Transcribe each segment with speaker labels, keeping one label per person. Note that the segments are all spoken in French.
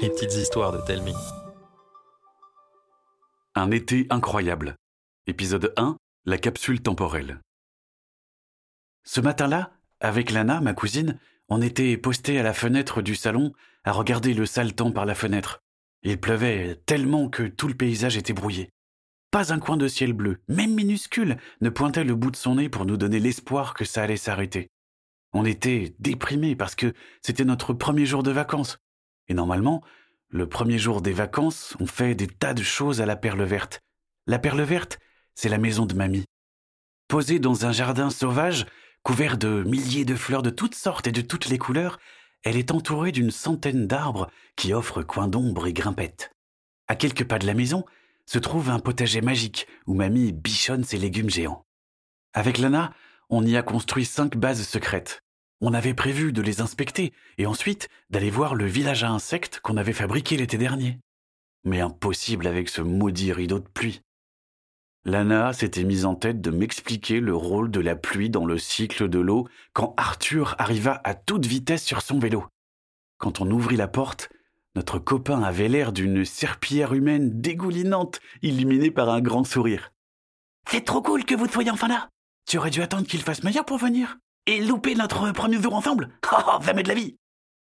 Speaker 1: Les petites histoires de Telmi.
Speaker 2: Un été incroyable. Épisode 1, la capsule temporelle. Ce matin-là, avec Lana, ma cousine, on était postés à la fenêtre du salon à regarder le sale temps par la fenêtre. Il pleuvait tellement que tout le paysage était brouillé. Pas un coin de ciel bleu, même minuscule, ne pointait le bout de son nez pour nous donner l'espoir que ça allait s'arrêter. On était déprimés parce que c'était notre premier jour de vacances. Et normalement, le premier jour des vacances, on fait des tas de choses à la perle verte. La perle verte, c'est la maison de mamie. Posée dans un jardin sauvage, couvert de milliers de fleurs de toutes sortes et de toutes les couleurs, elle est entourée d'une centaine d'arbres qui offrent coins d'ombre et grimpettes. À quelques pas de la maison se trouve un potager magique où mamie bichonne ses légumes géants. Avec Lana, on y a construit cinq bases secrètes. On avait prévu de les inspecter et ensuite d'aller voir le village à insectes qu'on avait fabriqué l'été dernier. Mais impossible avec ce maudit rideau de pluie. Lana s'était mise en tête de m'expliquer le rôle de la pluie dans le cycle de l'eau quand Arthur arriva à toute vitesse sur son vélo. Quand on ouvrit la porte, notre copain avait l'air d'une serpillière humaine dégoulinante, illuminée par un grand sourire. C'est trop cool que vous soyez enfin là. Tu aurais dû attendre qu'il fasse meilleur pour venir et louper notre premier jour ensemble. Oh, jamais de la vie.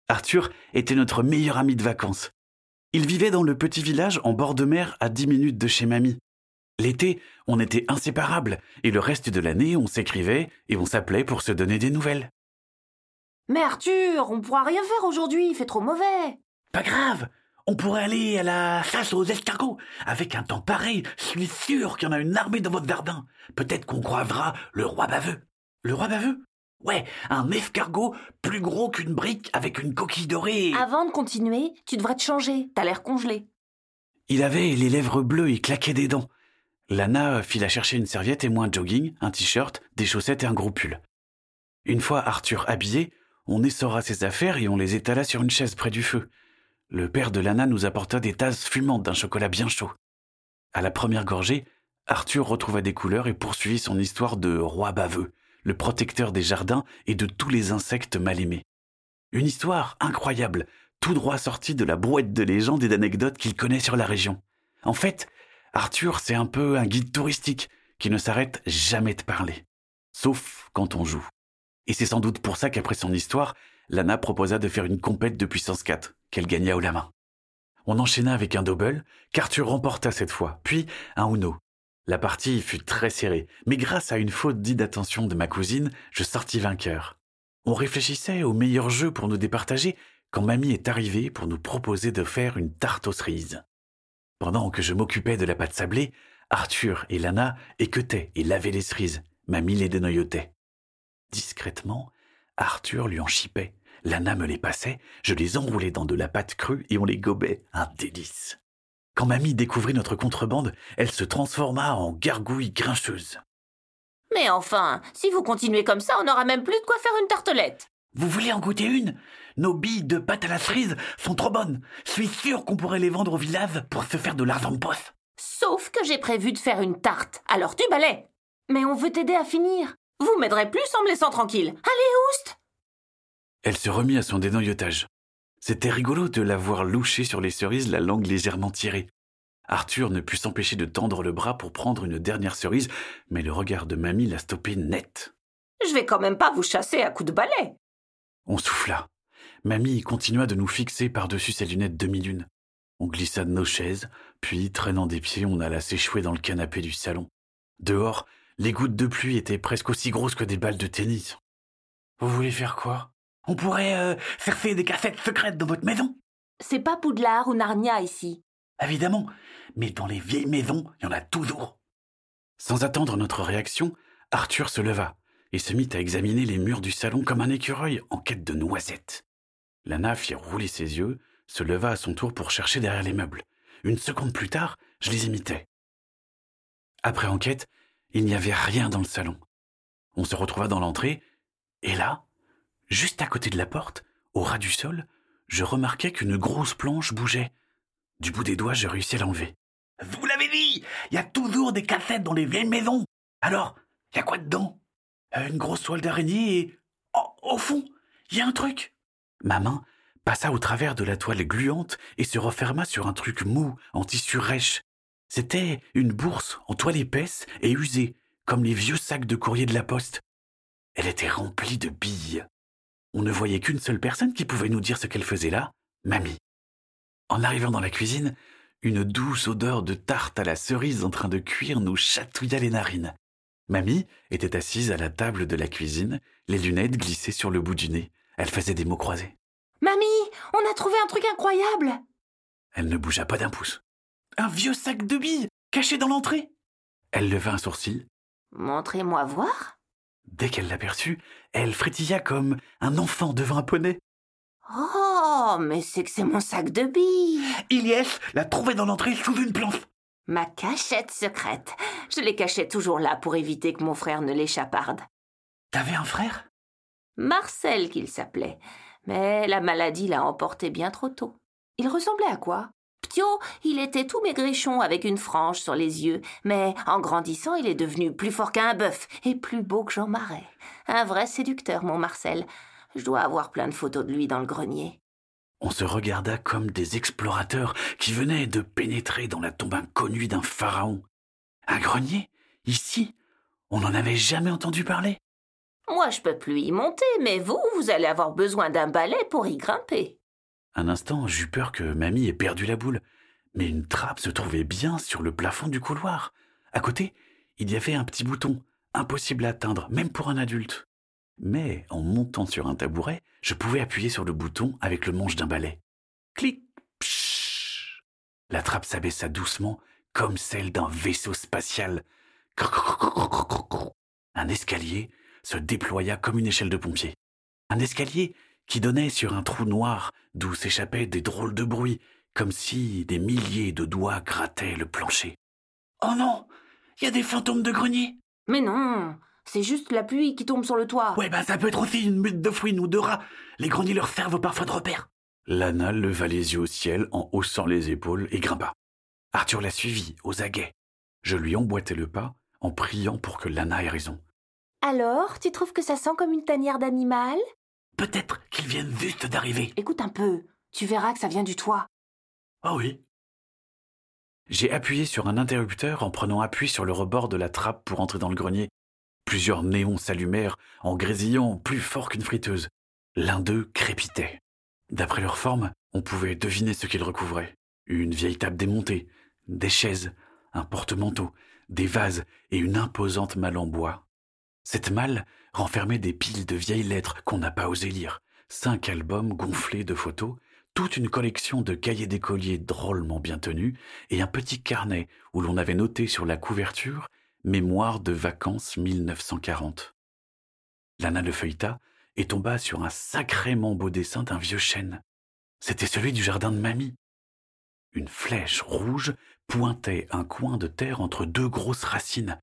Speaker 2: Arthur était notre meilleur ami de vacances. Il vivait dans le petit village en bord de mer à dix minutes de chez mamie. L'été, on était inséparables, et le reste de l'année, on s'écrivait et on s'appelait pour se donner des nouvelles.
Speaker 3: Mais Arthur, on pourra rien faire aujourd'hui, il fait trop mauvais.
Speaker 4: Pas grave, on pourrait aller à la chasse aux escargots. Avec un temps pareil, je suis sûr qu'il y en a une armée dans votre jardin. Peut-être qu'on croisera le roi baveux.
Speaker 2: Le roi baveux?
Speaker 4: Ouais, un escargot plus gros qu'une brique avec une coquille dorée.
Speaker 3: Avant de continuer, tu devrais te changer, t'as l'air congelé.
Speaker 2: Il avait les lèvres bleues et claquait des dents. Lana fit la chercher une serviette et moi un jogging, un t-shirt, des chaussettes et un gros pull. Une fois Arthur habillé, on essora ses affaires et on les étala sur une chaise près du feu. Le père de Lana nous apporta des tasses fumantes d'un chocolat bien chaud. À la première gorgée, Arthur retrouva des couleurs et poursuivit son histoire de roi baveux, le protecteur des jardins et de tous les insectes mal aimés. Une histoire incroyable, tout droit sortie de la brouette de légendes et d'anecdotes qu'il connaît sur la région. En fait, Arthur, c'est un peu un guide touristique qui ne s'arrête jamais de parler. Sauf quand on joue. Et c'est sans doute pour ça qu'après son histoire, Lana proposa de faire une compète de puissance 4, qu'elle gagna haut la main. On enchaîna avec un double, qu'Arthur remporta cette fois, puis un Uno. La partie fut très serrée, mais grâce à une faute dite d'attention de ma cousine, je sortis vainqueur. On réfléchissait au meilleur jeu pour nous départager quand mamie est arrivée pour nous proposer de faire une tarte aux cerises. Pendant que je m'occupais de la pâte sablée, Arthur et Lana équetaient et lavaient les cerises. Mamie les dénoyautait. Discrètement, Arthur lui en chipait. Lana me les passait, je les enroulais dans de la pâte crue et on les gobait. Un délice. Quand mamie découvrit notre contrebande, elle se transforma en gargouille grincheuse.
Speaker 3: Mais enfin, si vous continuez comme ça, on n'aura même plus de quoi faire une tartelette.
Speaker 4: Vous voulez en goûter une? Nos billes de pâte à la cerise sont trop bonnes. Je suis sûr qu'on pourrait les vendre au village pour se faire de l'argent de poche.
Speaker 3: Sauf que j'ai prévu de faire une tarte, alors tu balais. Mais on veut t'aider à finir. Vous m'aiderez plus en me laissant tranquille. Allez, oust
Speaker 2: Elle se remit à son dénoyautage. C'était rigolo de la voir loucher sur les cerises, la langue légèrement tirée. Arthur ne put s'empêcher de tendre le bras pour prendre une dernière cerise, mais le regard de mamie l'a stoppé net.
Speaker 3: Je vais quand même pas vous chasser à coups de balai.
Speaker 2: On souffla. Mamie continua de nous fixer par-dessus ses lunettes demi-lune. On glissa de nos chaises, puis, traînant des pieds, on alla s'échouer dans le canapé du salon. Dehors, les gouttes de pluie étaient presque aussi grosses que des balles de tennis. Vous voulez faire quoi?
Speaker 4: On pourrait euh, faire des cassettes secrètes dans votre maison.
Speaker 3: C'est pas Poudlard ou Narnia ici.
Speaker 4: Évidemment, mais dans les vieilles maisons, il y en a toujours.
Speaker 2: Sans attendre notre réaction, Arthur se leva et se mit à examiner les murs du salon comme un écureuil en quête de noisettes. Lana fit rouler ses yeux, se leva à son tour pour chercher derrière les meubles. Une seconde plus tard, je les imitais. Après enquête, il n'y avait rien dans le salon. On se retrouva dans l'entrée, et là, juste à côté de la porte, au ras du sol, je remarquai qu'une grosse planche bougeait. Du bout des doigts, je réussis à l'enlever.
Speaker 4: Vous l'avez dit, il y a toujours des cassettes dans les vieilles maisons. Alors, il y a quoi dedans?
Speaker 2: Une grosse toile d'araignée et... Au fond, il y a un truc. Ma main passa au travers de la toile gluante et se referma sur un truc mou en tissu rêche. C'était une bourse en toile épaisse et usée, comme les vieux sacs de courrier de la poste. Elle était remplie de billes. On ne voyait qu'une seule personne qui pouvait nous dire ce qu'elle faisait là, mamie. En arrivant dans la cuisine, une douce odeur de tarte à la cerise en train de cuire nous chatouilla les narines. Mamie était assise à la table de la cuisine, les lunettes glissées sur le bout du nez. Elle faisait des mots croisés.
Speaker 3: Mamie, on a trouvé un truc incroyable
Speaker 2: Elle ne bougea pas d'un pouce.
Speaker 4: Un vieux sac de billes caché dans l'entrée.
Speaker 2: Elle leva un sourcil.
Speaker 3: Montrez-moi voir.
Speaker 2: Dès qu'elle l'aperçut, elle frétilla comme un enfant devant un poney.
Speaker 3: Oh, mais c'est que c'est mon sac de billes.
Speaker 4: Ilyes l'a trouvé dans l'entrée sous une planche.
Speaker 3: Ma cachette secrète. Je les cachais toujours là pour éviter que mon frère ne l'échapparde.
Speaker 4: T'avais un frère?
Speaker 3: Marcel qu'il s'appelait. Mais la maladie l'a emporté bien trop tôt. Il ressemblait à quoi? Ptio, il était tout maigrichon avec une frange sur les yeux, mais en grandissant, il est devenu plus fort qu'un bœuf et plus beau que Jean Marais. Un vrai séducteur, mon Marcel. Je dois avoir plein de photos de lui dans le grenier.
Speaker 2: On se regarda comme des explorateurs qui venaient de pénétrer dans la tombe inconnue d'un pharaon. Un grenier? Ici? On n'en avait jamais entendu parler?
Speaker 3: Moi, je peux plus y monter, mais vous, vous allez avoir besoin d'un balai pour y grimper.
Speaker 2: Un instant, j'eus peur que mamie ait perdu la boule, mais une trappe se trouvait bien sur le plafond du couloir. À côté, il y avait un petit bouton, impossible à atteindre, même pour un adulte. Mais en montant sur un tabouret, je pouvais appuyer sur le bouton avec le manche d'un balai. Clic pshhh. La trappe s'abaissa doucement, comme celle d'un vaisseau spatial. Un escalier se déploya comme une échelle de pompier. Un escalier qui donnait sur un trou noir d'où s'échappaient des drôles de bruits, comme si des milliers de doigts grattaient le plancher.
Speaker 4: Oh non Il y a des fantômes de grenier
Speaker 3: Mais non C'est juste la pluie qui tombe sur le toit.
Speaker 4: Ouais, ben ça peut être aussi une meute de fouines ou de rats. Les greniers leur servent parfois de repère.
Speaker 2: Lana leva les yeux au ciel en haussant les épaules et grimpa. Arthur la suivit, aux aguets. Je lui emboîtai le pas en priant pour que Lana ait raison.
Speaker 3: Alors, tu trouves que ça sent comme une tanière d'animal?
Speaker 4: Peut-être qu'ils viennent juste d'arriver.
Speaker 3: Écoute un peu, tu verras que ça vient du toit.
Speaker 4: Ah oui
Speaker 2: J'ai appuyé sur un interrupteur en prenant appui sur le rebord de la trappe pour entrer dans le grenier. Plusieurs néons s'allumèrent en grésillant plus fort qu'une friteuse. L'un d'eux crépitait. D'après leur forme, on pouvait deviner ce qu'ils recouvraient. Une vieille table démontée, des chaises, un porte-manteau, des vases et une imposante malle en bois. Cette malle renfermait des piles de vieilles lettres qu'on n'a pas osé lire, cinq albums gonflés de photos, toute une collection de cahiers d'écoliers drôlement bien tenus et un petit carnet où l'on avait noté sur la couverture Mémoire de vacances 1940. Lana le feuilleta et tomba sur un sacrément beau dessin d'un vieux chêne. C'était celui du jardin de mamie. Une flèche rouge pointait un coin de terre entre deux grosses racines.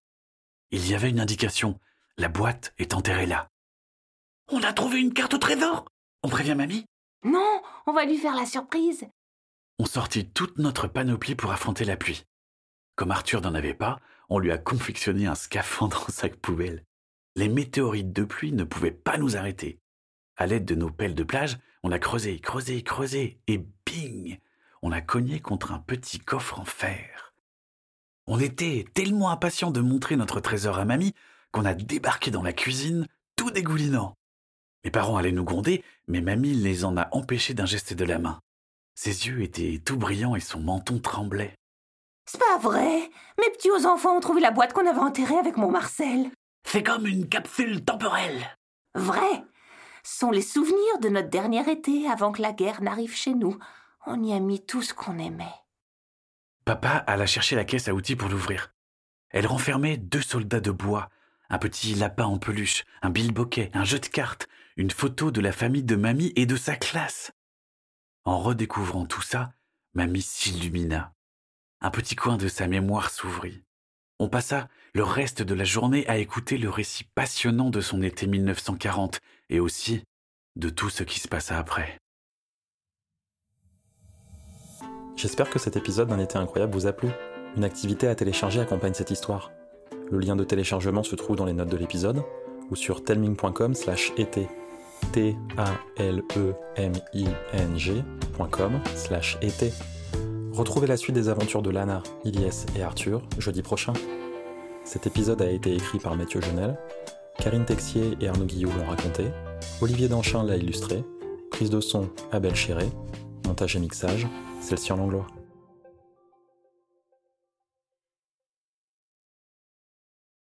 Speaker 2: Il y avait une indication la boîte est enterrée là.
Speaker 4: On a trouvé une carte au trésor On prévient mamie
Speaker 3: Non, on va lui faire la surprise.
Speaker 2: On sortit toute notre panoplie pour affronter la pluie. Comme Arthur n'en avait pas, on lui a confectionné un scaphandre en sac poubelle. Les météorites de pluie ne pouvaient pas nous arrêter. À l'aide de nos pelles de plage, on a creusé, creusé, creusé, et bing On a cogné contre un petit coffre en fer. On était tellement impatients de montrer notre trésor à mamie qu'on a débarqué dans la cuisine, tout dégoulinant. Mes parents allaient nous gronder, mais mamie les en a empêchés d'un geste de la main. Ses yeux étaient tout brillants et son menton tremblait.
Speaker 3: C'est pas vrai Mes petits enfants ont trouvé la boîte qu'on avait enterrée avec mon Marcel.
Speaker 4: C'est comme une capsule temporelle.
Speaker 3: Vrai Ce sont les souvenirs de notre dernier été avant que la guerre n'arrive chez nous. On y a mis tout ce qu'on aimait.
Speaker 2: Papa alla chercher la caisse à outils pour l'ouvrir. Elle renfermait deux soldats de bois, un petit lapin en peluche, un bilboquet, un jeu de cartes, une photo de la famille de mamie et de sa classe. En redécouvrant tout ça, mamie s'illumina. Un petit coin de sa mémoire s'ouvrit. On passa le reste de la journée à écouter le récit passionnant de son été 1940 et aussi de tout ce qui se passa après.
Speaker 1: J'espère que cet épisode d'un été incroyable vous a plu. Une activité à télécharger accompagne cette histoire. Le lien de téléchargement se trouve dans les notes de l'épisode ou sur telming.com slash été. t-a-l-e-m-i-n-g.com slash été. Retrouvez la suite des aventures de Lana, Ilyes et Arthur jeudi prochain. Cet épisode a été écrit par Mathieu Genel, Karine Texier et Arnaud Guillou l'ont raconté, Olivier Danchin l'a illustré, prise de son Abel Chéré, montage et mixage, celle-ci en langlois.